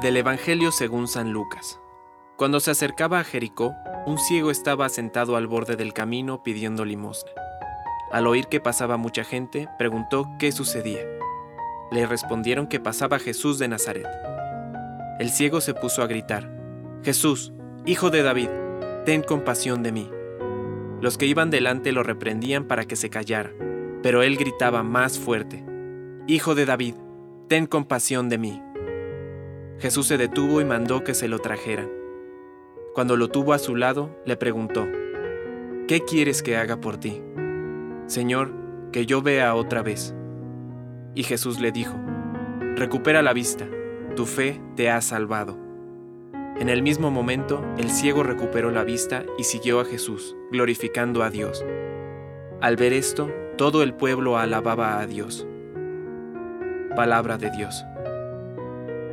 Del Evangelio según San Lucas. Cuando se acercaba a Jericó, un ciego estaba sentado al borde del camino pidiendo limosna. Al oír que pasaba mucha gente, preguntó qué sucedía. Le respondieron que pasaba Jesús de Nazaret. El ciego se puso a gritar, Jesús, hijo de David, ten compasión de mí. Los que iban delante lo reprendían para que se callara, pero él gritaba más fuerte, Hijo de David, ten compasión de mí. Jesús se detuvo y mandó que se lo trajeran. Cuando lo tuvo a su lado, le preguntó, ¿Qué quieres que haga por ti? Señor, que yo vea otra vez. Y Jesús le dijo, Recupera la vista, tu fe te ha salvado. En el mismo momento, el ciego recuperó la vista y siguió a Jesús, glorificando a Dios. Al ver esto, todo el pueblo alababa a Dios. Palabra de Dios.